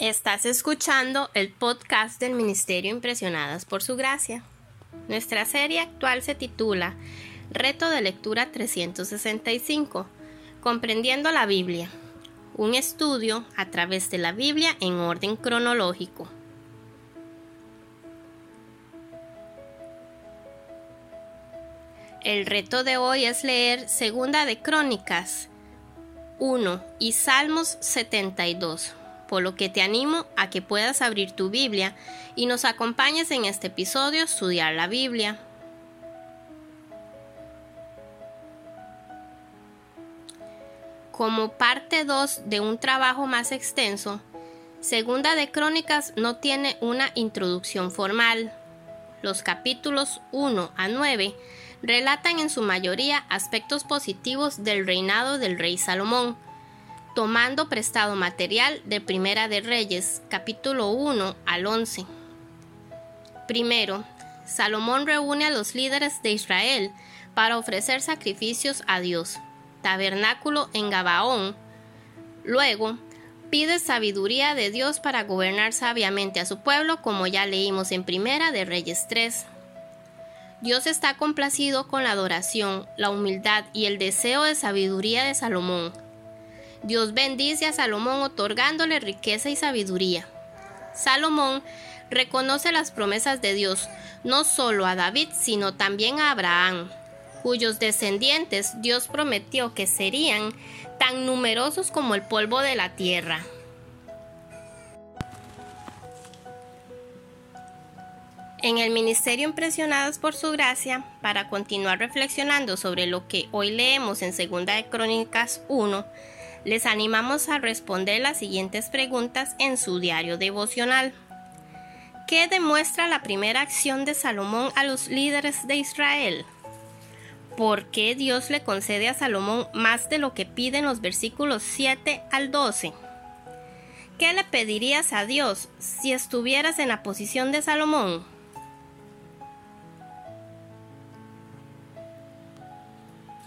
Estás escuchando el podcast del Ministerio Impresionadas por Su Gracia. Nuestra serie actual se titula Reto de Lectura 365, Comprendiendo la Biblia, un estudio a través de la Biblia en orden cronológico. El reto de hoy es leer Segunda de Crónicas 1 y Salmos 72 por lo que te animo a que puedas abrir tu Biblia y nos acompañes en este episodio a estudiar la Biblia. Como parte 2 de un trabajo más extenso, Segunda de Crónicas no tiene una introducción formal. Los capítulos 1 a 9 relatan en su mayoría aspectos positivos del reinado del rey Salomón, tomando prestado material de Primera de Reyes, capítulo 1 al 11. Primero, Salomón reúne a los líderes de Israel para ofrecer sacrificios a Dios, tabernáculo en Gabaón. Luego, pide sabiduría de Dios para gobernar sabiamente a su pueblo, como ya leímos en Primera de Reyes 3. Dios está complacido con la adoración, la humildad y el deseo de sabiduría de Salomón Dios bendice a Salomón otorgándole riqueza y sabiduría. Salomón reconoce las promesas de Dios no solo a David, sino también a Abraham, cuyos descendientes Dios prometió que serían tan numerosos como el polvo de la tierra. En el Ministerio Impresionados por su gracia, para continuar reflexionando sobre lo que hoy leemos en 2 de Crónicas 1, les animamos a responder las siguientes preguntas en su diario devocional. ¿Qué demuestra la primera acción de Salomón a los líderes de Israel? ¿Por qué Dios le concede a Salomón más de lo que piden los versículos 7 al 12? ¿Qué le pedirías a Dios si estuvieras en la posición de Salomón?